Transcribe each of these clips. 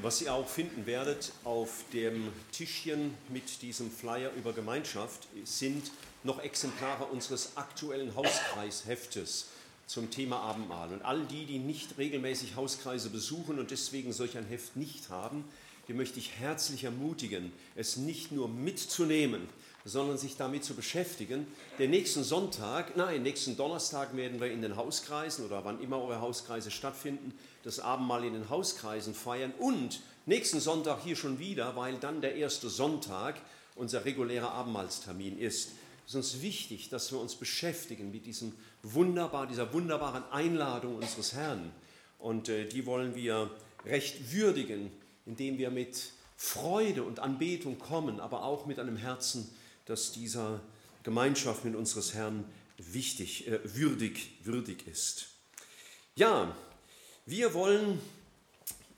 Was ihr auch finden werdet auf dem Tischchen mit diesem Flyer über Gemeinschaft sind noch Exemplare unseres aktuellen Hauskreisheftes zum Thema Abendmahl. Und all die, die nicht regelmäßig Hauskreise besuchen und deswegen solch ein Heft nicht haben, die möchte ich herzlich ermutigen, es nicht nur mitzunehmen, sondern sich damit zu beschäftigen. Den nächsten Sonntag, nein, nächsten Donnerstag werden wir in den Hauskreisen oder wann immer eure Hauskreise stattfinden, das Abendmahl in den Hauskreisen feiern und nächsten Sonntag hier schon wieder, weil dann der erste Sonntag unser regulärer Abendmahlstermin ist. Es ist uns wichtig, dass wir uns beschäftigen mit diesem wunderbar, dieser wunderbaren Einladung unseres Herrn. Und äh, die wollen wir recht würdigen, indem wir mit Freude und Anbetung kommen, aber auch mit einem Herzen, das dieser Gemeinschaft mit unseres Herrn wichtig, äh, würdig, würdig ist. Ja, wir wollen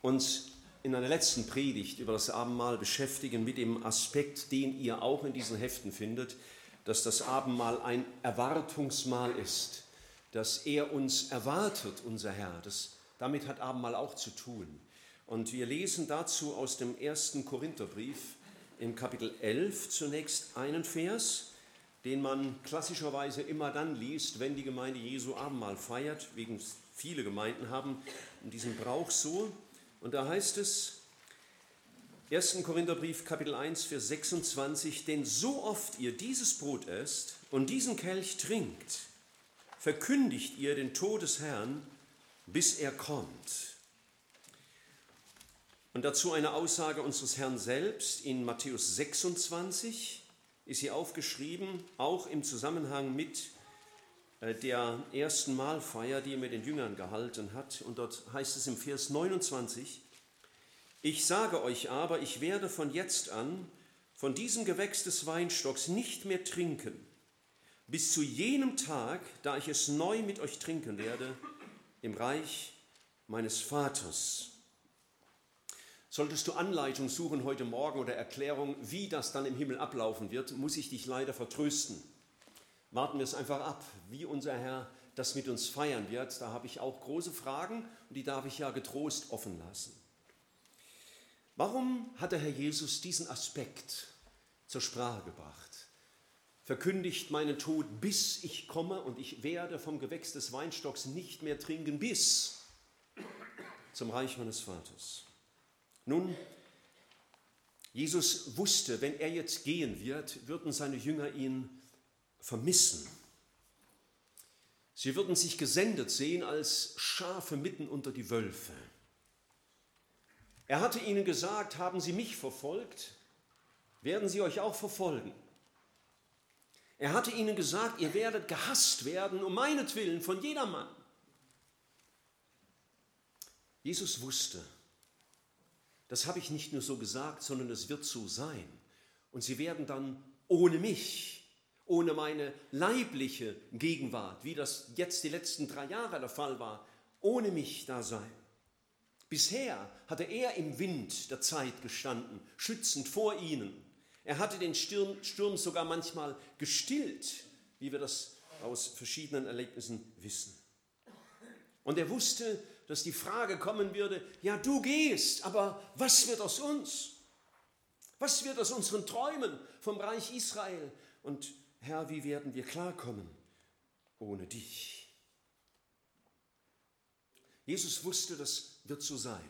uns in einer letzten Predigt über das Abendmahl beschäftigen mit dem Aspekt, den ihr auch in diesen Heften findet, dass das Abendmahl ein Erwartungsmahl ist, dass er uns erwartet, unser Herr. Das, damit hat Abendmahl auch zu tun. Und wir lesen dazu aus dem ersten Korintherbrief im Kapitel 11 zunächst einen Vers, den man klassischerweise immer dann liest, wenn die Gemeinde Jesu Abendmahl feiert, wegen Viele Gemeinden haben diesen Brauch so. Und da heißt es, 1. Korintherbrief Kapitel 1, Vers 26, denn so oft ihr dieses Brot esst und diesen Kelch trinkt, verkündigt ihr den Tod des Herrn, bis er kommt. Und dazu eine Aussage unseres Herrn selbst in Matthäus 26 ist hier aufgeschrieben, auch im Zusammenhang mit äh, der ersten Mahlfeier, die er mit den Jüngern gehalten hat. Und dort heißt es im Vers 29, ich sage euch aber, ich werde von jetzt an von diesem Gewächs des Weinstocks nicht mehr trinken, bis zu jenem Tag, da ich es neu mit euch trinken werde, im Reich meines Vaters. Solltest du Anleitung suchen heute Morgen oder Erklärung, wie das dann im Himmel ablaufen wird, muss ich dich leider vertrösten warten wir es einfach ab, wie unser Herr das mit uns feiern wird. Da habe ich auch große Fragen und die darf ich ja getrost offen lassen. Warum hat der Herr Jesus diesen Aspekt zur Sprache gebracht? Verkündigt meinen Tod, bis ich komme und ich werde vom Gewächs des Weinstocks nicht mehr trinken, bis zum Reich meines Vaters. Nun, Jesus wusste, wenn er jetzt gehen wird, würden seine Jünger ihn vermissen. Sie würden sich gesendet sehen als Schafe mitten unter die Wölfe. Er hatte ihnen gesagt, haben Sie mich verfolgt, werden Sie euch auch verfolgen. Er hatte ihnen gesagt, ihr werdet gehasst werden um meinetwillen von jedermann. Jesus wusste, das habe ich nicht nur so gesagt, sondern es wird so sein. Und sie werden dann ohne mich ohne meine leibliche Gegenwart, wie das jetzt die letzten drei Jahre der Fall war, ohne mich da sein. Bisher hatte er im Wind der Zeit gestanden, schützend vor ihnen. Er hatte den Sturm, sogar manchmal gestillt, wie wir das aus verschiedenen Erlebnissen wissen. Und er wusste, dass die Frage kommen würde, ja du gehst, aber was wird aus uns? Was wird aus unseren Träumen vom Reich Israel? Und Herr, wie werden wir klarkommen ohne dich? Jesus wusste, das wird so sein.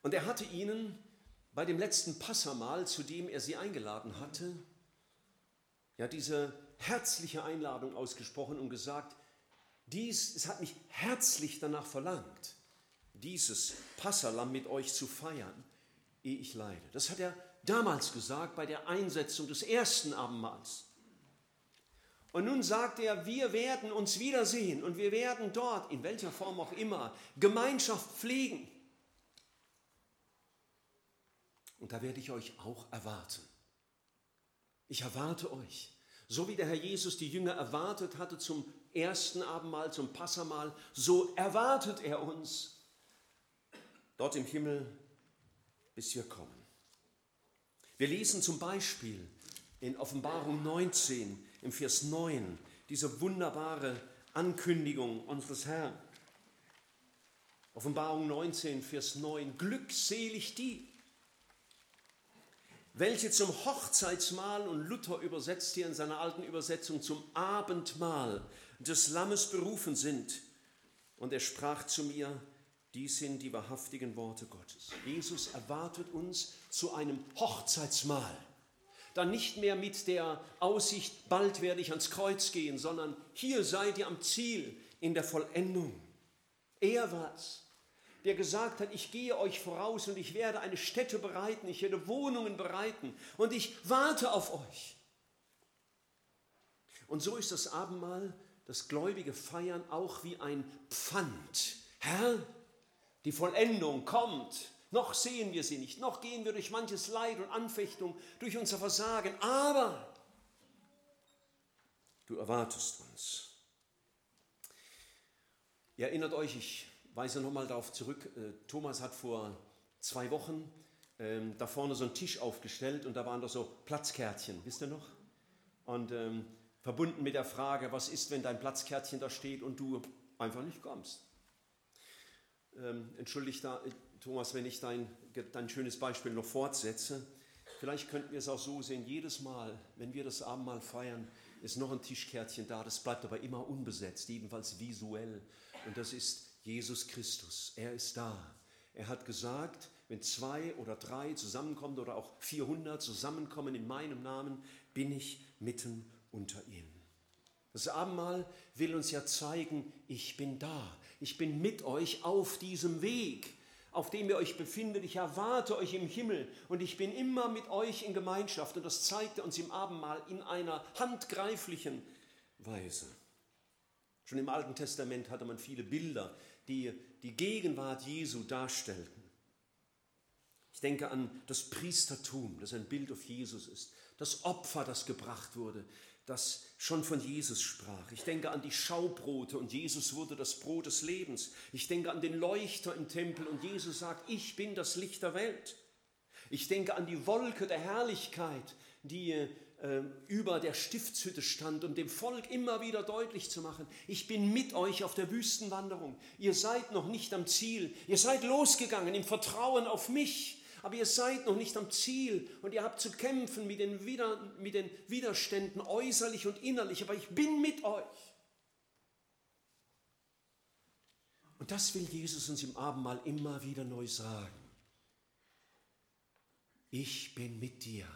Und er hatte ihnen bei dem letzten Passamal, zu dem er sie eingeladen hatte, ja diese herzliche Einladung ausgesprochen und gesagt, dies, es hat mich herzlich danach verlangt, dieses Passalam mit euch zu feiern, ehe ich leide. Das hat er damals gesagt bei der Einsetzung des ersten Abendmahls. Und nun sagt er, wir werden uns wiedersehen und wir werden dort, in welcher Form auch immer, Gemeinschaft pflegen. Und da werde ich euch auch erwarten. Ich erwarte euch. So wie der Herr Jesus die Jünger erwartet hatte zum ersten Abendmahl, zum Passamal, so erwartet er uns dort im Himmel, bis wir kommen. Wir lesen zum Beispiel in Offenbarung 19 im Vers 9 diese wunderbare Ankündigung unseres Herrn. Offenbarung 19, Vers 9. Glückselig die, welche zum Hochzeitsmahl, und Luther übersetzt hier in seiner alten Übersetzung zum Abendmahl des Lammes berufen sind. Und er sprach zu mir, dies sind die wahrhaftigen Worte Gottes. Jesus erwartet uns zu einem Hochzeitsmahl. Dann nicht mehr mit der Aussicht, bald werde ich ans Kreuz gehen, sondern hier seid ihr am Ziel in der Vollendung. Er war's, der gesagt hat, ich gehe euch voraus und ich werde eine Stätte bereiten, ich werde Wohnungen bereiten und ich warte auf euch. Und so ist das Abendmahl, das Gläubige feiern, auch wie ein Pfand. Herr, die Vollendung kommt. Noch sehen wir sie nicht, noch gehen wir durch manches Leid und Anfechtung, durch unser Versagen, aber du erwartest uns. Ihr erinnert euch, ich weise nochmal darauf zurück, äh, Thomas hat vor zwei Wochen ähm, da vorne so einen Tisch aufgestellt und da waren doch so Platzkärtchen, wisst ihr noch? Und ähm, verbunden mit der Frage, was ist, wenn dein Platzkärtchen da steht und du einfach nicht kommst? Ähm, entschuldigt da, Thomas, wenn ich dein, dein schönes Beispiel noch fortsetze. Vielleicht könnten wir es auch so sehen, jedes Mal, wenn wir das Abendmahl feiern, ist noch ein Tischkärtchen da, das bleibt aber immer unbesetzt, jedenfalls visuell. Und das ist Jesus Christus. Er ist da. Er hat gesagt, wenn zwei oder drei zusammenkommen oder auch 400 zusammenkommen in meinem Namen, bin ich mitten unter ihnen. Das Abendmahl will uns ja zeigen, ich bin da. Ich bin mit euch auf diesem Weg, auf dem ihr euch befindet. Ich erwarte euch im Himmel und ich bin immer mit euch in Gemeinschaft. Und das zeigt er uns im Abendmahl in einer handgreiflichen Weise. Schon im Alten Testament hatte man viele Bilder, die die Gegenwart Jesu darstellten. Ich denke an das Priestertum, das ein Bild auf Jesus ist, das Opfer, das gebracht wurde, das schon von Jesus sprach. Ich denke an die Schaubrote und Jesus wurde das Brot des Lebens. Ich denke an den Leuchter im Tempel und Jesus sagt, ich bin das Licht der Welt. Ich denke an die Wolke der Herrlichkeit, die über der Stiftshütte stand, um dem Volk immer wieder deutlich zu machen, ich bin mit euch auf der Wüstenwanderung. Ihr seid noch nicht am Ziel. Ihr seid losgegangen im Vertrauen auf mich aber ihr seid noch nicht am Ziel und ihr habt zu kämpfen mit den, Wider, mit den Widerständen äußerlich und innerlich, aber ich bin mit euch. Und das will Jesus uns im Abendmahl immer wieder neu sagen. Ich bin mit dir.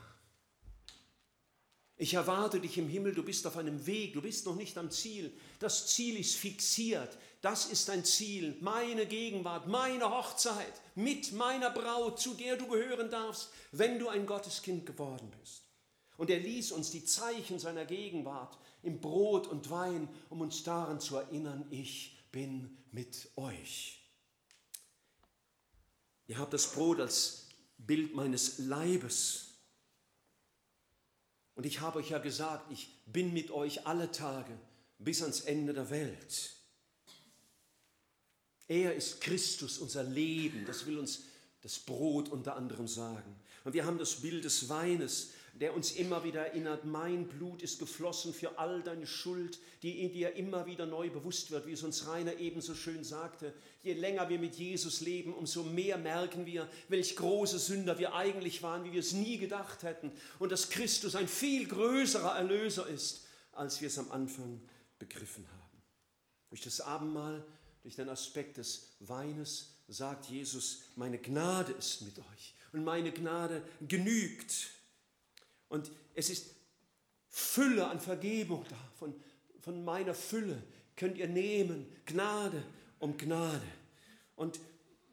Ich erwarte dich im Himmel, du bist auf einem Weg, du bist noch nicht am Ziel. Das Ziel ist fixiert. Das ist dein Ziel, meine Gegenwart, meine Hochzeit mit meiner Braut, zu der du gehören darfst, wenn du ein Gotteskind geworden bist. Und er ließ uns die Zeichen seiner Gegenwart im Brot und Wein, um uns daran zu erinnern, ich bin mit euch. Ihr habt das Brot als Bild meines Leibes. Und ich habe euch ja gesagt, ich bin mit euch alle Tage bis ans Ende der Welt. Er ist Christus, unser Leben. Das will uns das Brot unter anderem sagen. Und wir haben das Bild des Weines, der uns immer wieder erinnert, mein Blut ist geflossen für all deine Schuld, die in dir immer wieder neu bewusst wird, wie es uns Rainer ebenso schön sagte. Je länger wir mit Jesus leben, umso mehr merken wir, welch große Sünder wir eigentlich waren, wie wir es nie gedacht hätten. Und dass Christus ein viel größerer Erlöser ist, als wir es am Anfang begriffen haben. Durch das Abendmahl durch den Aspekt des Weines sagt Jesus, meine Gnade ist mit euch und meine Gnade genügt. Und es ist Fülle an Vergebung da, von, von meiner Fülle könnt ihr nehmen, Gnade um Gnade. Und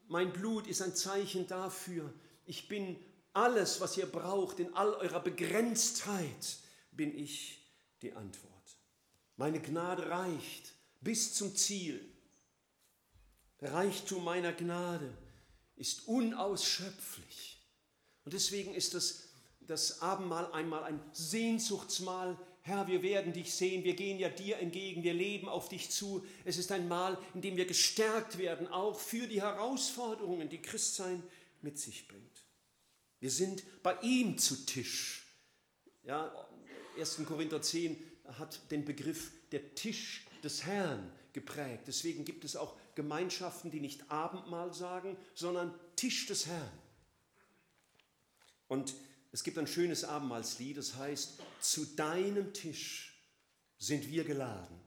mein Blut ist ein Zeichen dafür, ich bin alles, was ihr braucht, in all eurer Begrenztheit bin ich die Antwort. Meine Gnade reicht bis zum Ziel. Der Reichtum meiner Gnade ist unausschöpflich. Und deswegen ist das, das Abendmahl einmal ein Sehnsuchtsmahl. Herr, wir werden dich sehen, wir gehen ja dir entgegen, wir leben auf dich zu. Es ist ein Mahl, in dem wir gestärkt werden, auch für die Herausforderungen, die Christsein mit sich bringt. Wir sind bei ihm zu Tisch. Ja, 1. Korinther 10 hat den Begriff der Tisch des Herrn geprägt. Deswegen gibt es auch Gemeinschaften, die nicht Abendmahl sagen, sondern Tisch des Herrn. Und es gibt ein schönes Abendmahlslied, das heißt, zu deinem Tisch sind wir geladen.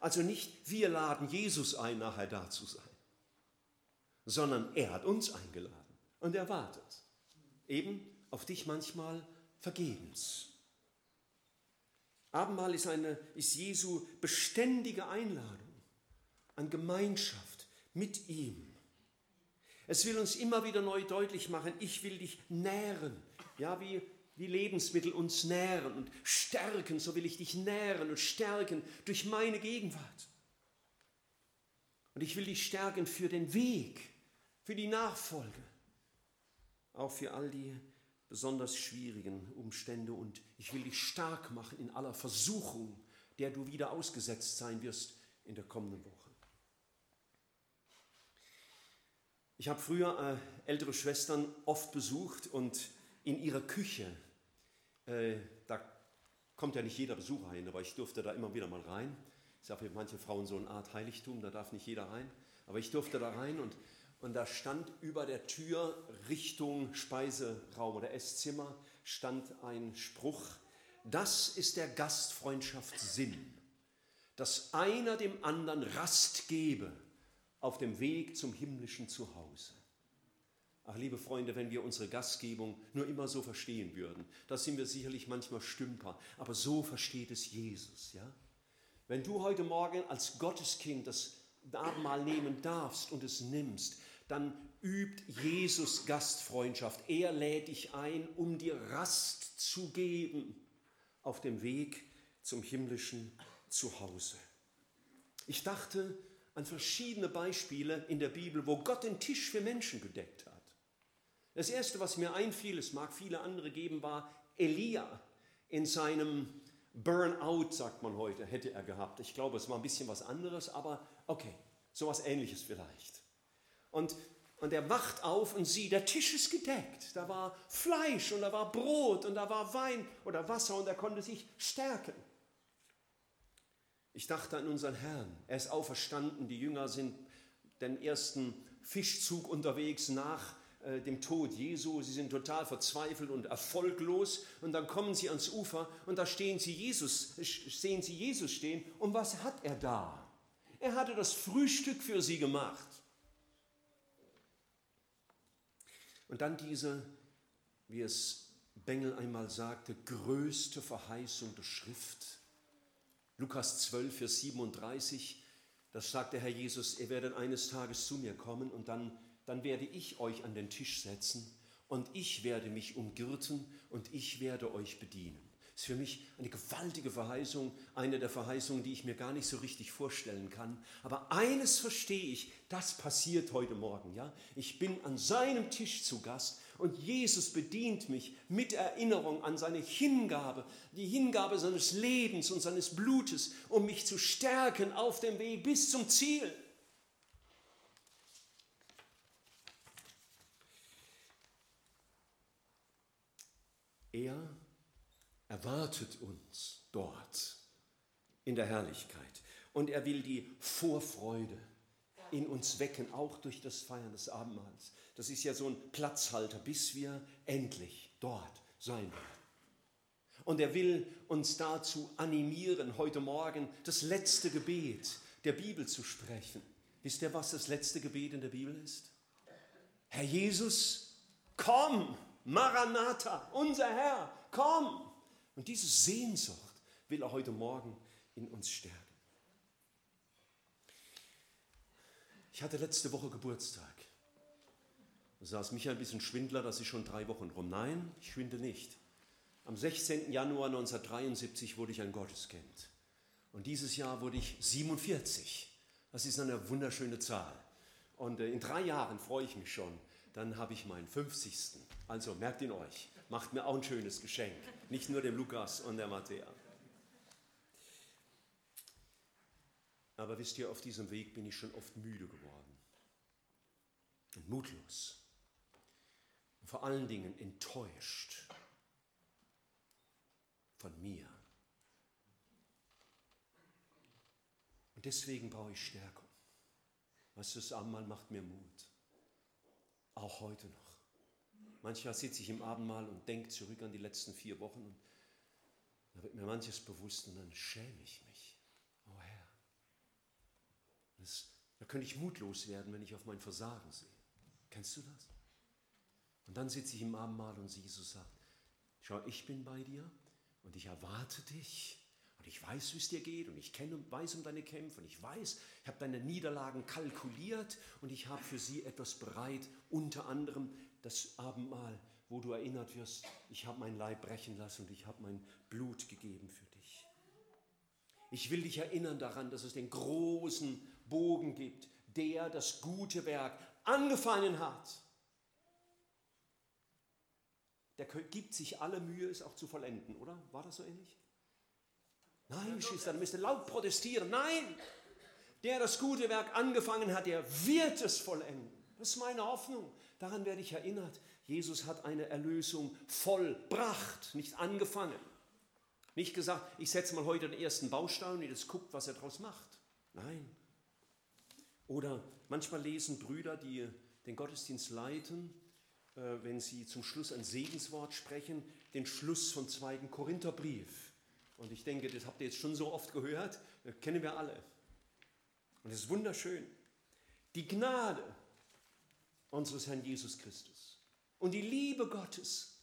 Also nicht wir laden Jesus ein, nachher da zu sein, sondern er hat uns eingeladen und er wartet. Eben auf dich manchmal vergebens. Abendmahl ist, eine, ist Jesu beständige Einladung an Gemeinschaft mit ihm. Es will uns immer wieder neu deutlich machen, ich will dich nähren. Ja, wie, wie Lebensmittel uns nähren und stärken, so will ich dich nähren und stärken durch meine Gegenwart. Und ich will dich stärken für den Weg, für die Nachfolge, auch für all die besonders schwierigen Umstände. Und ich will dich stark machen in aller Versuchung, der du wieder ausgesetzt sein wirst in der kommenden Woche. Ich habe früher äh, ältere Schwestern oft besucht und in ihrer Küche, äh, da kommt ja nicht jeder Besucher rein, aber ich durfte da immer wieder mal rein. Ich sage für manche Frauen so eine Art Heiligtum, da darf nicht jeder rein. Aber ich durfte da rein und, und da stand über der Tür Richtung Speiseraum oder Esszimmer stand ein Spruch, das ist der Gastfreundschaftssinn, dass einer dem anderen Rast gebe auf dem Weg zum himmlischen Zuhause. Ach, liebe Freunde, wenn wir unsere Gastgebung nur immer so verstehen würden, da sind wir sicherlich manchmal Stümper, aber so versteht es Jesus, ja? Wenn du heute Morgen als Gotteskind das Abendmahl nehmen darfst und es nimmst, dann übt Jesus Gastfreundschaft. Er lädt dich ein, um dir Rast zu geben auf dem Weg zum himmlischen Zuhause. Ich dachte, an verschiedene Beispiele in der Bibel, wo Gott den Tisch für Menschen gedeckt hat. Das erste, was mir einfiel, es mag viele andere geben, war Elia in seinem Burnout, sagt man heute, hätte er gehabt. Ich glaube, es war ein bisschen was anderes, aber okay, sowas ähnliches vielleicht. Und, und er wacht auf und sieht, der Tisch ist gedeckt. Da war Fleisch und da war Brot und da war Wein oder Wasser und er konnte sich stärken. Ich dachte an unseren Herrn. Er ist auferstanden. Die Jünger sind den ersten Fischzug unterwegs nach äh, dem Tod Jesu. Sie sind total verzweifelt und erfolglos. Und dann kommen sie ans Ufer und da stehen sie Jesus, sehen sie Jesus stehen. Und was hat er da? Er hatte das Frühstück für sie gemacht. Und dann diese, wie es Bengel einmal sagte, größte Verheißung der Schrift Lukas 12, Vers 37, das sagt der Herr Jesus, ihr werdet eines Tages zu mir kommen und dann, dann werde ich euch an den Tisch setzen und ich werde mich umgürten und ich werde euch bedienen ist für mich eine gewaltige Verheißung, eine der Verheißungen, die ich mir gar nicht so richtig vorstellen kann. Aber eines verstehe ich, das passiert heute Morgen. Ja? Ich bin an seinem Tisch zu Gast und Jesus bedient mich mit Erinnerung an seine Hingabe, die Hingabe seines Lebens und seines Blutes, um mich zu stärken auf dem Weg bis zum Ziel. Er erwartet uns dort in der Herrlichkeit. Und er will die Vorfreude in uns wecken, auch durch das Feiern des Abendmahls. Das ist ja so ein Platzhalter, bis wir endlich dort sein werden. Und er will uns dazu animieren, heute Morgen das letzte Gebet der Bibel zu sprechen. Wisst ihr, was das letzte Gebet in der Bibel ist? Herr Jesus, komm, Maranatha, unser Herr, komm. Und diese Sehnsucht will er heute Morgen in uns stärken. Ich hatte letzte Woche Geburtstag. Da saß mich ein bisschen Schwindler, dass ich schon drei Wochen rum. Nein, ich schwinde nicht. Am 16. Januar 1973 wurde ich ein Gotteskind. Und dieses Jahr wurde ich 47. Das ist eine wunderschöne Zahl. Und äh, in drei Jahren freue ich mich schon. Dann habe ich meinen 50. Also merkt ihn euch macht mir auch ein schönes Geschenk. Nicht nur dem Lukas und der Matthäa. Aber wisst ihr, auf diesem Weg bin ich schon oft müde geworden und mutlos. Und vor allen Dingen enttäuscht von mir. Und deswegen brauche ich Stärkung. Weißt du, das Abendmahl macht mir Mut. Auch heute noch. Manchmal sitze ich im Abendmahl und denke zurück an die letzten vier Wochen und da wird mir manches bewusst und dann schäme ich mich. Oh Herr. Das, da könnte ich mutlos werden, wenn ich auf mein Versagen sehe. Kennst du das? Und dann sitze ich im Abendmahl und Jesus sagt, schau, ich bin bei dir und ich erwarte dich ich weiß, wie es dir geht und ich kenne und weiß um deine Kämpfe und ich weiß, ich habe deine Niederlagen kalkuliert und ich habe für sie etwas bereit, unter anderem das Abendmahl, wo du erinnert wirst, ich habe mein Leib brechen lassen und ich habe mein Blut gegeben für dich. Ich will dich erinnern daran, dass es den großen Bogen gibt, der das gute Werk angefangen hat. Der gibt sich alle Mühe, es auch zu vollenden, oder? War das so ähnlich? Nein, Geschwister, dann müsst ihr laut protestieren. Nein, der das gute Werk angefangen hat, der wird es vollenden. Das ist meine Hoffnung. Daran werde ich erinnert. Jesus hat eine Erlösung vollbracht, nicht angefangen. Nicht gesagt, ich setze mal heute den ersten Baustein und jetzt guckt, was er daraus macht. Nein. Oder manchmal lesen Brüder, die den Gottesdienst leiten, äh, wenn sie zum Schluss ein Segenswort sprechen, den Schluss von 2. Korintherbrief. Und ich denke, das habt ihr jetzt schon so oft gehört, das kennen wir alle. Und es ist wunderschön. Die Gnade unseres Herrn Jesus Christus und die Liebe Gottes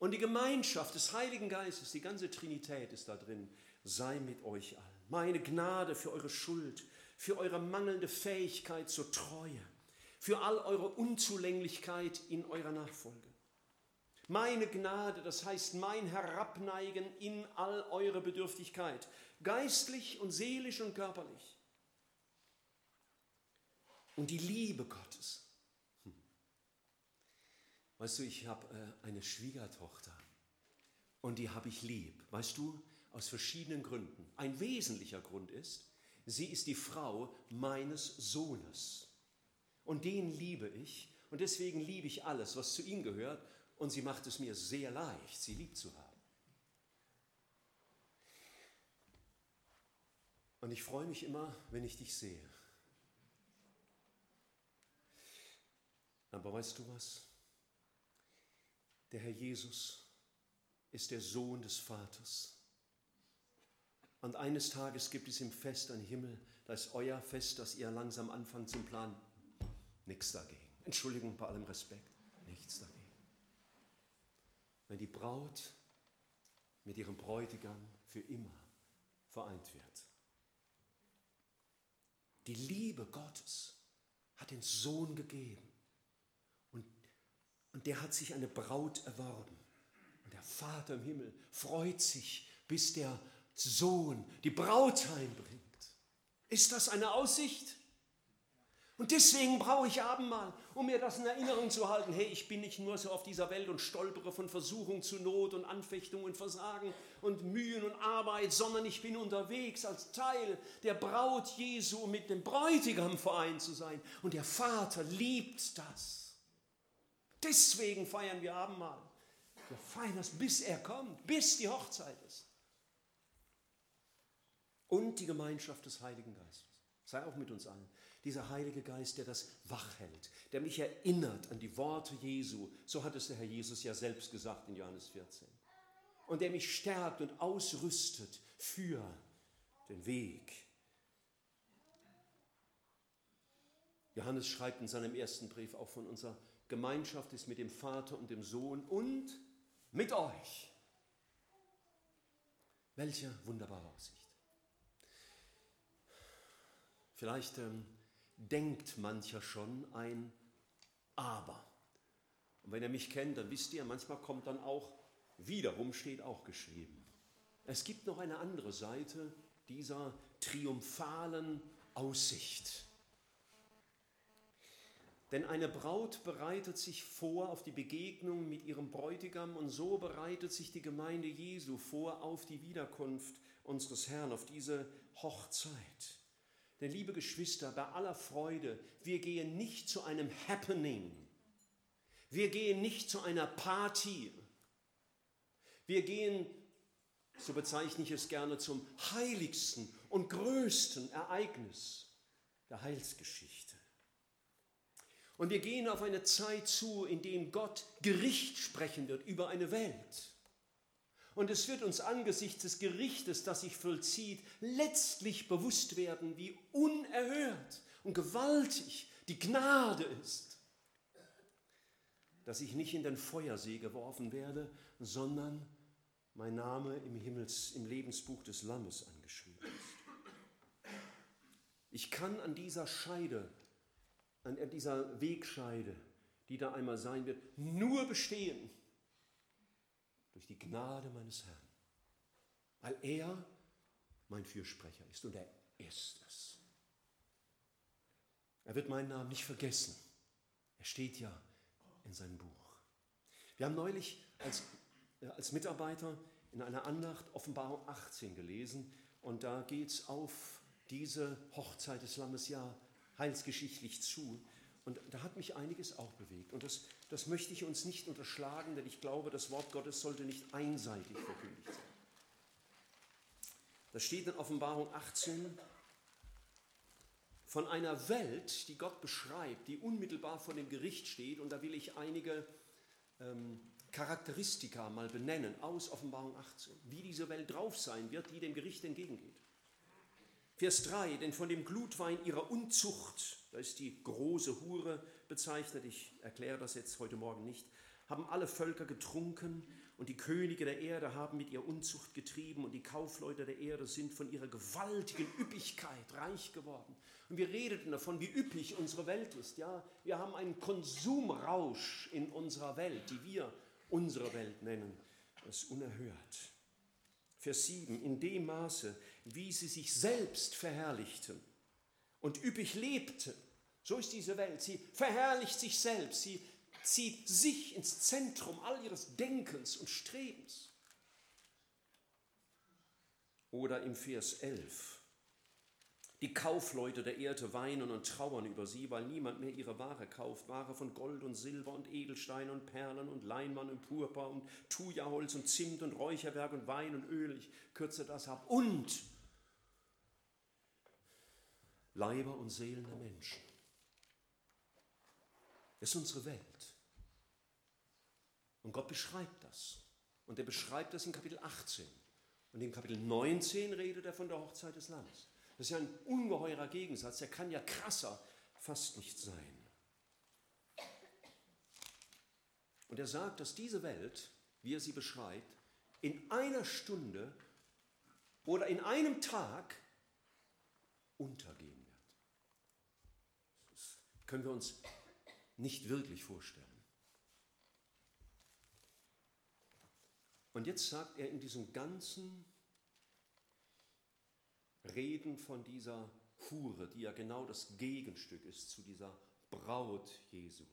und die Gemeinschaft des Heiligen Geistes, die ganze Trinität ist da drin, sei mit euch allen. Meine Gnade für eure Schuld, für eure mangelnde Fähigkeit zur Treue, für all eure Unzulänglichkeit in eurer Nachfolge meine Gnade, das heißt mein Herabneigen in all eure Bedürftigkeit, geistlich und seelisch und körperlich. Und die Liebe Gottes. Weißt du, ich habe äh, eine Schwiegertochter und die habe ich lieb. Weißt du, aus verschiedenen Gründen. Ein wesentlicher Grund ist, sie ist die Frau meines Sohnes. Und den liebe ich und deswegen liebe ich alles, was zu ihm gehört und sie macht es mir sehr leicht, sie lieb zu haben. Und ich freue mich immer, wenn ich dich sehe. Aber weißt du was? Der Herr Jesus ist der Sohn des Vaters. Und eines Tages gibt es im Fest ein Himmel, da ist euer Fest, das ihr langsam anfangt zum Planen. Nichts dagegen. Entschuldigung bei allem Respekt. Nichts dagegen wenn die Braut mit ihrem Bräutigam für immer vereint wird. Die Liebe Gottes hat den Sohn gegeben und, und der hat sich eine Braut erworben. Und der Vater im Himmel freut sich, bis der Sohn die Braut heimbringt. Ist das eine Aussicht? Und deswegen brauche ich Abendmahl, um mir das in Erinnerung zu halten. Hey, ich bin nicht nur so auf dieser Welt und stolpere von Versuchung zu Not und Anfechtung und Versagen und Mühen und Arbeit, sondern ich bin unterwegs als Teil der Braut Jesu, um mit dem Bräutigam vereint zu sein. Und der Vater liebt das. Deswegen feiern wir Abendmahl. Wir feiern das, bis er kommt, bis die Hochzeit ist. Und die Gemeinschaft des Heiligen Geistes. Sei auch mit uns allen. Dieser Heilige Geist, der das wach hält, der mich erinnert an die Worte Jesu. So hat es der Herr Jesus ja selbst gesagt in Johannes 14. Und der mich stärkt und ausrüstet für den Weg. Johannes schreibt in seinem ersten Brief auch von unserer Gemeinschaft ist mit dem Vater und dem Sohn und mit euch. Welche wunderbare Aussicht. Vielleicht ähm, denkt mancher schon ein Aber. Und wenn ihr mich kennt, dann wisst ihr, manchmal kommt dann auch, wiederum steht auch geschrieben. Es gibt noch eine andere Seite dieser triumphalen Aussicht. Denn eine Braut bereitet sich vor auf die Begegnung mit ihrem Bräutigam und so bereitet sich die Gemeinde Jesu vor auf die Wiederkunft unseres Herrn, auf diese Hochzeit. Denn liebe Geschwister, bei aller Freude, wir gehen nicht zu einem Happening. Wir gehen nicht zu einer Party. Wir gehen, so bezeichne ich es gerne, zum heiligsten und größten Ereignis der Heilsgeschichte. Und wir gehen auf eine Zeit zu, in dem Gott Gericht sprechen wird über eine Welt. Und es wird uns angesichts des Gerichtes, das sich vollzieht, letztlich bewusst werden, wie unerhört und gewaltig die Gnade ist, dass ich nicht in den Feuersee geworfen werde, sondern mein Name im, Himmels, im Lebensbuch des Lammes angeschrieben ist. Ich kann an dieser Scheide, an dieser Wegscheide, die da einmal sein wird, nur bestehen durch die Gnade meines Herrn, weil er mein Fürsprecher ist und er ist es. Er wird meinen Namen nicht vergessen. Er steht ja in seinem Buch. Wir haben neulich als, äh, als Mitarbeiter in einer Andacht Offenbarung 18 gelesen und da geht es auf diese Hochzeit des Lammes ja heilsgeschichtlich zu. Und da hat mich einiges auch bewegt. Und das, das möchte ich uns nicht unterschlagen, denn ich glaube, das Wort Gottes sollte nicht einseitig verkündigt sein. Da steht in Offenbarung 18 von einer Welt, die Gott beschreibt, die unmittelbar vor dem Gericht steht. Und da will ich einige ähm, Charakteristika mal benennen aus Offenbarung 18, wie diese Welt drauf sein wird, die dem Gericht entgegengeht. Vers 3, denn von dem Glutwein ihrer Unzucht, da ist die große Hure bezeichnet, ich erkläre das jetzt heute Morgen nicht, haben alle Völker getrunken und die Könige der Erde haben mit ihr Unzucht getrieben und die Kaufleute der Erde sind von ihrer gewaltigen Üppigkeit reich geworden. Und wir redeten davon, wie üppig unsere Welt ist. Ja, wir haben einen Konsumrausch in unserer Welt, die wir unsere Welt nennen. Das ist unerhört. Vers 7, in dem Maße, wie sie sich selbst verherrlichten und üppig lebten. So ist diese Welt. Sie verherrlicht sich selbst. Sie zieht sich ins Zentrum all ihres Denkens und Strebens. Oder im Vers 11, die Kaufleute der Erde weinen und trauern über sie, weil niemand mehr ihre Ware kauft. Ware von Gold und Silber und Edelstein und Perlen und Leinwand und Purpur und Thujaholz und Zimt und Räucherwerk und Wein und Öl. Ich kürze das ab. Und Leiber und Seelen der Menschen. Das ist unsere Welt. Und Gott beschreibt das. Und er beschreibt das in Kapitel 18. Und in Kapitel 19 redet er von der Hochzeit des Lammes. Das ist ja ein ungeheurer Gegensatz, der kann ja krasser fast nicht sein. Und er sagt, dass diese Welt, wie er sie beschreibt, in einer Stunde oder in einem Tag untergehen können wir uns nicht wirklich vorstellen. Und jetzt sagt er in diesem ganzen reden von dieser Hure, die ja genau das Gegenstück ist zu dieser Braut Jesu.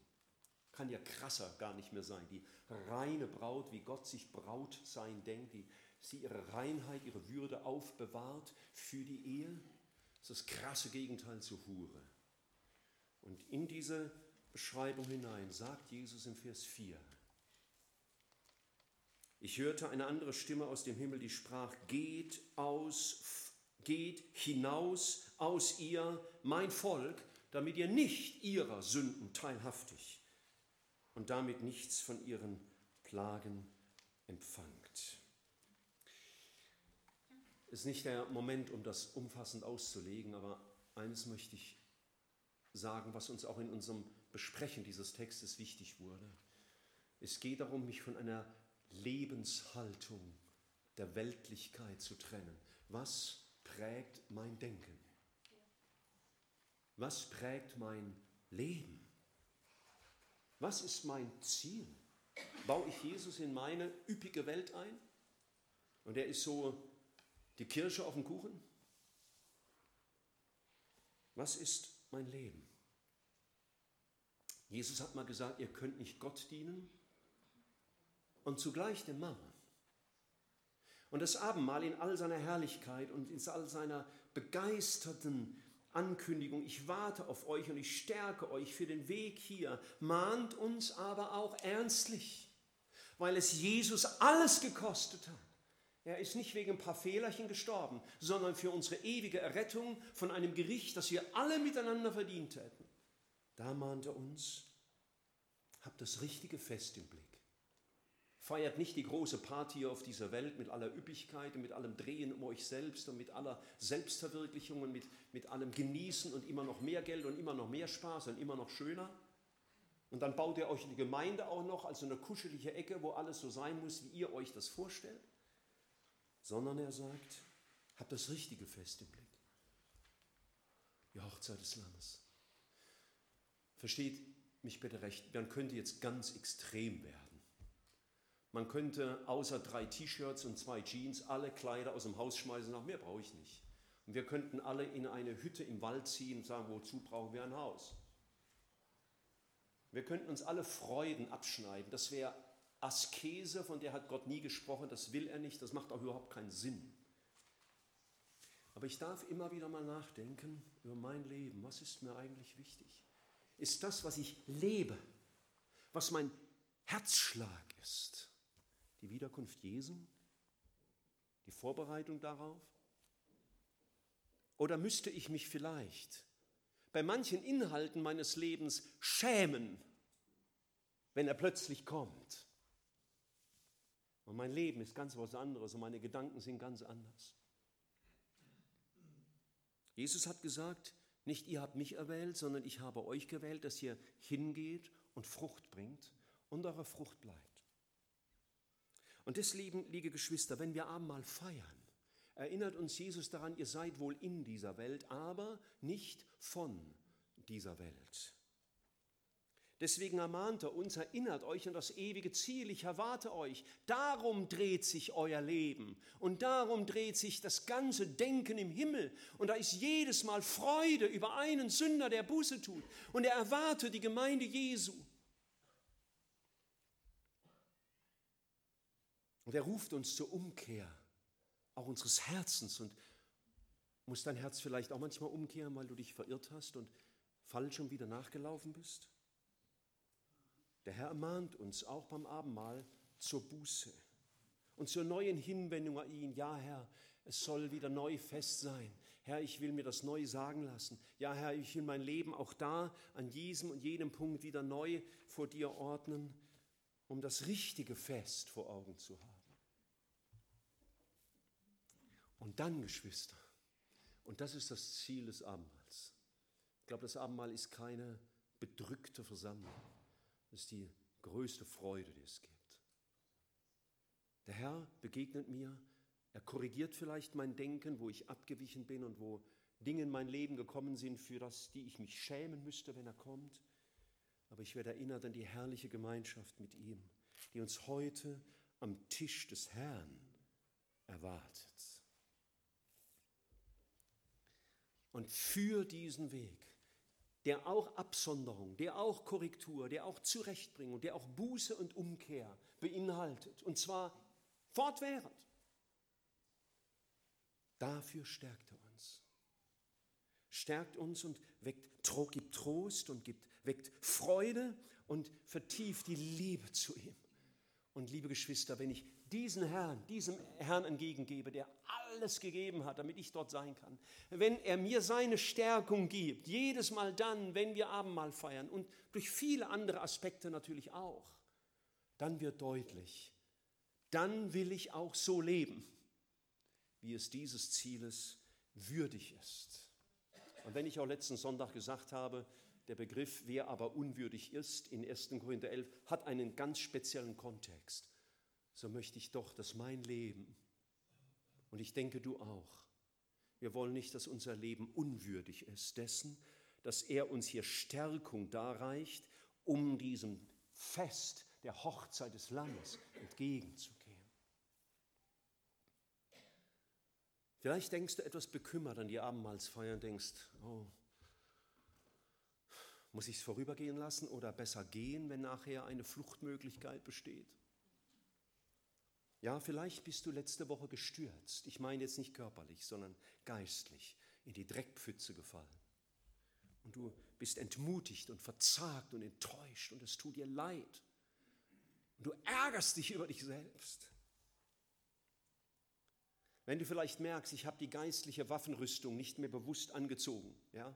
Kann ja krasser gar nicht mehr sein. Die reine Braut, wie Gott sich Braut sein denkt, wie sie ihre Reinheit, ihre Würde aufbewahrt für die Ehe. Das ist das krasse Gegenteil zur Hure. Und in diese Beschreibung hinein sagt Jesus im Vers 4, ich hörte eine andere Stimme aus dem Himmel, die sprach, geht aus geht hinaus aus ihr, mein Volk, damit ihr nicht ihrer Sünden teilhaftig und damit nichts von ihren Plagen empfangt. Es ist nicht der Moment, um das umfassend auszulegen, aber eines möchte ich sagen, was uns auch in unserem Besprechen dieses Textes wichtig wurde. Es geht darum, mich von einer Lebenshaltung der Weltlichkeit zu trennen. Was prägt mein Denken? Was prägt mein Leben? Was ist mein Ziel? Baue ich Jesus in meine üppige Welt ein? Und er ist so die Kirsche auf dem Kuchen? Was ist mein Leben? Jesus hat mal gesagt, ihr könnt nicht Gott dienen und zugleich dem Mammon. Und das Abendmahl in all seiner Herrlichkeit und in all seiner begeisterten Ankündigung, ich warte auf euch und ich stärke euch für den Weg hier, mahnt uns aber auch ernstlich, weil es Jesus alles gekostet hat. Er ist nicht wegen ein paar Fehlerchen gestorben, sondern für unsere ewige Errettung von einem Gericht, das wir alle miteinander verdient hätten. Da mahnt er uns, habt das richtige Fest im Blick. Feiert nicht die große Party auf dieser Welt mit aller Üppigkeit und mit allem Drehen um euch selbst und mit aller Selbstverwirklichung und mit, mit allem Genießen und immer noch mehr Geld und immer noch mehr Spaß und immer noch schöner. Und dann baut ihr euch eine Gemeinde auch noch als eine kuschelige Ecke, wo alles so sein muss, wie ihr euch das vorstellt. Sondern er sagt, habt das richtige Fest im Blick. Die Hochzeit des Lammes. Versteht mich bitte recht, man könnte jetzt ganz extrem werden. Man könnte außer drei T-Shirts und zwei Jeans alle Kleider aus dem Haus schmeißen, nach mehr brauche ich nicht. Und wir könnten alle in eine Hütte im Wald ziehen und sagen, wozu brauchen wir ein Haus? Wir könnten uns alle Freuden abschneiden. Das wäre Askese, von der hat Gott nie gesprochen, das will er nicht, das macht auch überhaupt keinen Sinn. Aber ich darf immer wieder mal nachdenken über mein Leben. Was ist mir eigentlich wichtig? Ist das, was ich lebe, was mein Herzschlag ist, die Wiederkunft Jesu? Die Vorbereitung darauf? Oder müsste ich mich vielleicht bei manchen Inhalten meines Lebens schämen, wenn er plötzlich kommt? Und mein Leben ist ganz was anderes und meine Gedanken sind ganz anders. Jesus hat gesagt, nicht ihr habt mich erwählt, sondern ich habe euch gewählt, dass ihr hingeht und Frucht bringt und eure Frucht bleibt. Und deswegen, liebe Geschwister, wenn wir Abendmahl feiern, erinnert uns Jesus daran, ihr seid wohl in dieser Welt, aber nicht von dieser Welt. Deswegen ermahnt er uns, erinnert euch an das ewige Ziel, ich erwarte euch. Darum dreht sich euer Leben und darum dreht sich das ganze Denken im Himmel. Und da ist jedes Mal Freude über einen Sünder, der Buße tut. Und er erwartet die Gemeinde Jesu. Und er ruft uns zur Umkehr, auch unseres Herzens. Und muss dein Herz vielleicht auch manchmal umkehren, weil du dich verirrt hast und falsch und wieder nachgelaufen bist? Herr ermahnt uns auch beim Abendmahl zur Buße und zur neuen Hinwendung an ihn. Ja, Herr, es soll wieder neu fest sein. Herr, ich will mir das neu sagen lassen. Ja, Herr, ich will mein Leben auch da an diesem und jedem Punkt wieder neu vor dir ordnen, um das richtige Fest vor Augen zu haben. Und dann, Geschwister, und das ist das Ziel des Abendmahls. Ich glaube, das Abendmahl ist keine bedrückte Versammlung. Ist die größte Freude, die es gibt. Der Herr begegnet mir, er korrigiert vielleicht mein Denken, wo ich abgewichen bin und wo Dinge in mein Leben gekommen sind, für das, die ich mich schämen müsste, wenn er kommt. Aber ich werde erinnert an die herrliche Gemeinschaft mit ihm, die uns heute am Tisch des Herrn erwartet. Und für diesen Weg der auch Absonderung, der auch Korrektur, der auch Zurechtbringung, der auch Buße und Umkehr beinhaltet. Und zwar fortwährend. Dafür stärkt er uns. Stärkt uns und weckt, gibt Trost und gibt, weckt Freude und vertieft die Liebe zu ihm. Und liebe Geschwister, wenn ich diesen Herrn, diesem Herrn entgegengebe, der alles gegeben hat, damit ich dort sein kann, wenn er mir seine Stärkung gibt, jedes Mal dann, wenn wir Abendmahl feiern und durch viele andere Aspekte natürlich auch, dann wird deutlich, dann will ich auch so leben, wie es dieses Zieles würdig ist. Und wenn ich auch letzten Sonntag gesagt habe, der Begriff, wer aber unwürdig ist, in 1. Korinther 11, hat einen ganz speziellen Kontext. So möchte ich doch, dass mein Leben, und ich denke du auch, wir wollen nicht, dass unser Leben unwürdig ist dessen, dass er uns hier Stärkung darreicht, um diesem Fest der Hochzeit des Lammes entgegenzugehen. Vielleicht denkst du etwas bekümmert an die Abendmahlsfeier und denkst, oh, muss ich es vorübergehen lassen oder besser gehen, wenn nachher eine Fluchtmöglichkeit besteht? Ja, vielleicht bist du letzte Woche gestürzt. Ich meine jetzt nicht körperlich, sondern geistlich in die Dreckpfütze gefallen. Und du bist entmutigt und verzagt und enttäuscht und es tut dir leid. Und du ärgerst dich über dich selbst. Wenn du vielleicht merkst, ich habe die geistliche Waffenrüstung nicht mehr bewusst angezogen, ja,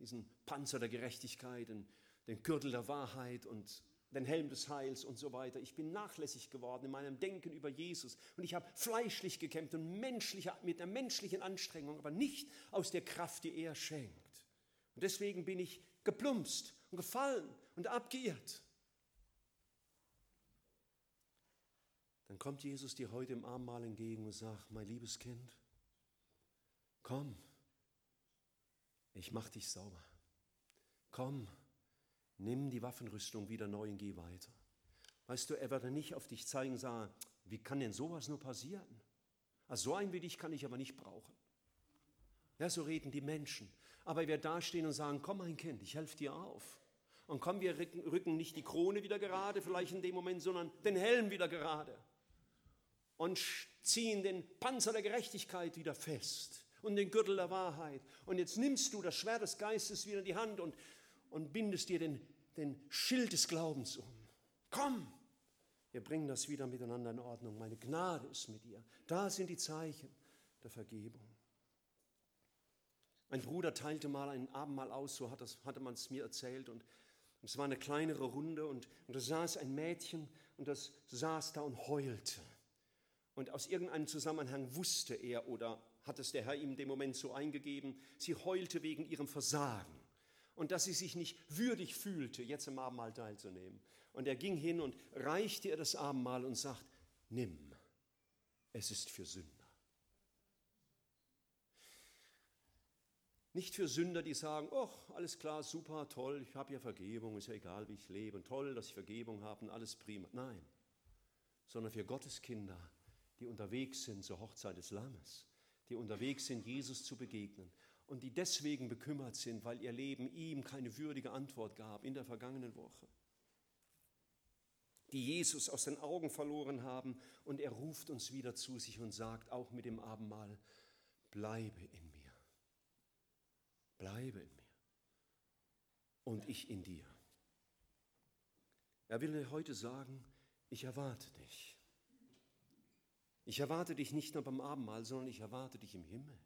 diesen Panzer der Gerechtigkeit, den Gürtel der Wahrheit und den Helm des Heils und so weiter. Ich bin nachlässig geworden in meinem Denken über Jesus und ich habe fleischlich gekämpft und menschlich, mit der menschlichen Anstrengung, aber nicht aus der Kraft, die er schenkt. Und deswegen bin ich geplumpst und gefallen und abgeirrt. Dann kommt Jesus dir heute im Abendmahl entgegen und sagt, mein liebes Kind, komm, ich mach dich sauber. Komm, nimm die Waffenrüstung wieder neu und geh weiter. Weißt du, er dann nicht auf dich zeigen und sagen, wie kann denn sowas nur passieren? Also so ein wie dich kann ich aber nicht brauchen. Ja, so reden die Menschen. Aber wir dastehen und sagen, komm mein Kind, ich helfe dir auf. Und komm, wir rücken nicht die Krone wieder gerade, vielleicht in dem Moment, sondern den Helm wieder gerade. Und ziehen den Panzer der Gerechtigkeit wieder fest und den Gürtel der Wahrheit. Und jetzt nimmst du das Schwert des Geistes wieder in die Hand und, und bindest dir den, den Schild des Glaubens um. Komm, wir bringen das wieder miteinander in Ordnung. Meine Gnade ist mit dir. Da sind die Zeichen der Vergebung. Ein Bruder teilte mal ein Abendmahl aus, so hat das, hatte man es mir erzählt. Und, und es war eine kleinere Runde und, und da saß ein Mädchen und das saß da und heulte. Und aus irgendeinem Zusammenhang wusste er oder hat es der Herr ihm in dem Moment so eingegeben, sie heulte wegen ihrem Versagen und dass sie sich nicht würdig fühlte, jetzt im Abendmahl teilzunehmen. Und er ging hin und reichte ihr das Abendmahl und sagt, nimm, es ist für Sünder. Nicht für Sünder, die sagen, oh, alles klar, super, toll, ich habe ja Vergebung, ist ja egal, wie ich lebe, und toll, dass ich Vergebung habe und alles prima. Nein, sondern für Gottes Kinder, die unterwegs sind zur Hochzeit des Lammes, die unterwegs sind, Jesus zu begegnen und die deswegen bekümmert sind, weil ihr Leben ihm keine würdige Antwort gab in der vergangenen Woche. Die Jesus aus den Augen verloren haben und er ruft uns wieder zu sich und sagt auch mit dem Abendmahl, bleibe in mir, bleibe in mir und ich in dir. Er will heute sagen, ich erwarte dich. Ich erwarte dich nicht nur beim Abendmahl, sondern ich erwarte dich im Himmel.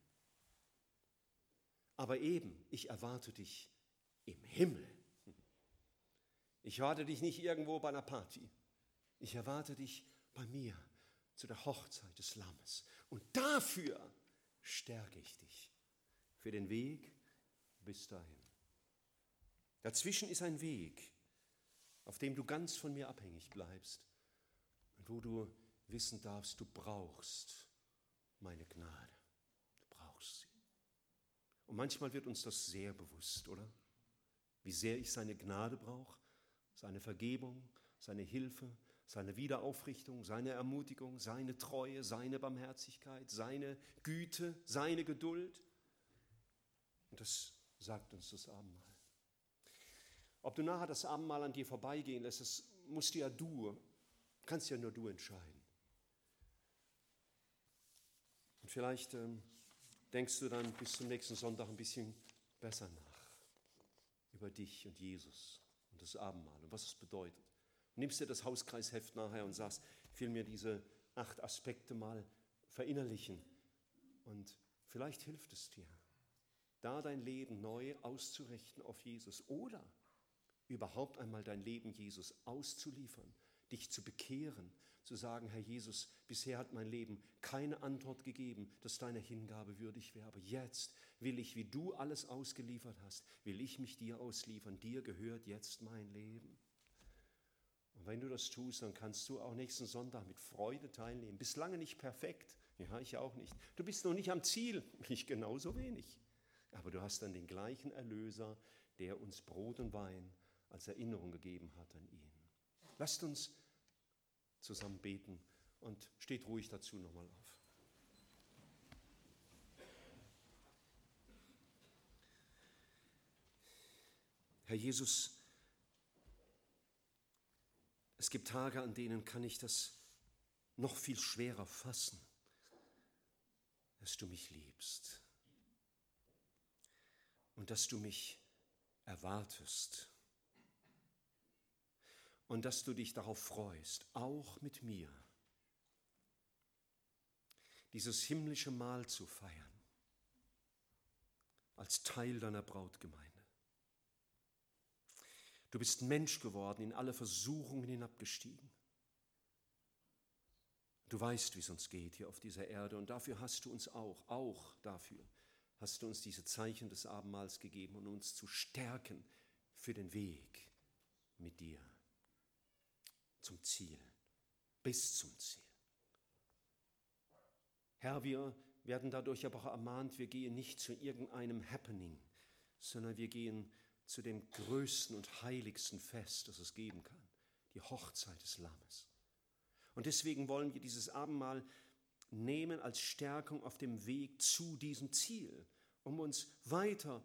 Aber eben, ich erwarte dich im Himmel. Ich erwarte dich nicht irgendwo bei einer Party. Ich erwarte dich bei mir zu der Hochzeit des Lammes. Und dafür stärke ich dich für den Weg bis dahin. Dazwischen ist ein Weg, auf dem du ganz von mir abhängig bleibst und wo du wissen darfst, du brauchst meine Gnade. Du. Und manchmal wird uns das sehr bewusst, oder? Wie sehr ich seine Gnade brauche, seine Vergebung, seine Hilfe, seine Wiederaufrichtung, seine Ermutigung, seine Treue, seine Barmherzigkeit, seine Güte, seine Geduld. Und das sagt uns das Abendmahl. Ob du nachher das Abendmahl an dir vorbeigehen lässt, das musst ja du, kannst ja nur du entscheiden. Und vielleicht ähm, denkst du dann bis zum nächsten Sonntag ein bisschen besser nach über dich und Jesus und das Abendmahl und was es bedeutet. Nimmst dir das Hauskreisheft nachher und sagst, ich will mir diese acht Aspekte mal verinnerlichen. Und vielleicht hilft es dir, da dein Leben neu auszurichten auf Jesus oder überhaupt einmal dein Leben Jesus auszuliefern dich zu bekehren, zu sagen, Herr Jesus, bisher hat mein Leben keine Antwort gegeben, dass deine Hingabe würdig wäre, aber jetzt will ich, wie du alles ausgeliefert hast, will ich mich dir ausliefern, dir gehört jetzt mein Leben. Und wenn du das tust, dann kannst du auch nächsten Sonntag mit Freude teilnehmen. Bislang nicht perfekt, ja, ich auch nicht. Du bist noch nicht am Ziel, ich genauso wenig. Aber du hast dann den gleichen Erlöser, der uns Brot und Wein als Erinnerung gegeben hat an ihn. Lasst uns zusammen beten und steht ruhig dazu nochmal auf. Herr Jesus, es gibt Tage, an denen kann ich das noch viel schwerer fassen, dass du mich liebst und dass du mich erwartest und dass du dich darauf freust, auch mit mir, dieses himmlische Mahl zu feiern, als Teil deiner Brautgemeinde. Du bist Mensch geworden, in alle Versuchungen hinabgestiegen. Du weißt, wie es uns geht hier auf dieser Erde und dafür hast du uns auch, auch dafür hast du uns diese Zeichen des Abendmahls gegeben, um uns zu stärken für den Weg mit dir zum Ziel, bis zum Ziel. Herr, wir werden dadurch aber auch ermahnt, wir gehen nicht zu irgendeinem Happening, sondern wir gehen zu dem größten und heiligsten Fest, das es geben kann, die Hochzeit des Lammes. Und deswegen wollen wir dieses Abendmahl nehmen als Stärkung auf dem Weg zu diesem Ziel, um uns weiter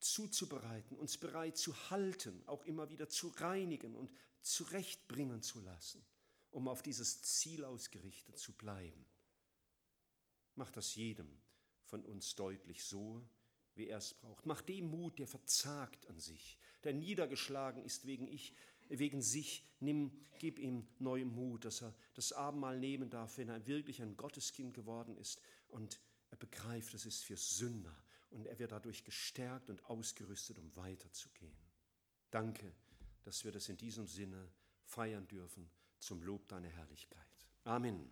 zuzubereiten, uns bereit zu halten, auch immer wieder zu reinigen und zurechtbringen zu lassen, um auf dieses Ziel ausgerichtet zu bleiben. Mach das jedem von uns deutlich so, wie er es braucht. Mach dem Mut, der verzagt an sich, der niedergeschlagen ist wegen, ich, wegen sich. Nimm, gib ihm neuen Mut, dass er das Abendmahl nehmen darf, wenn er wirklich ein Gotteskind geworden ist und er begreift, es ist für Sünder und er wird dadurch gestärkt und ausgerüstet, um weiterzugehen. Danke, dass wir das in diesem Sinne feiern dürfen zum Lob deiner Herrlichkeit. Amen.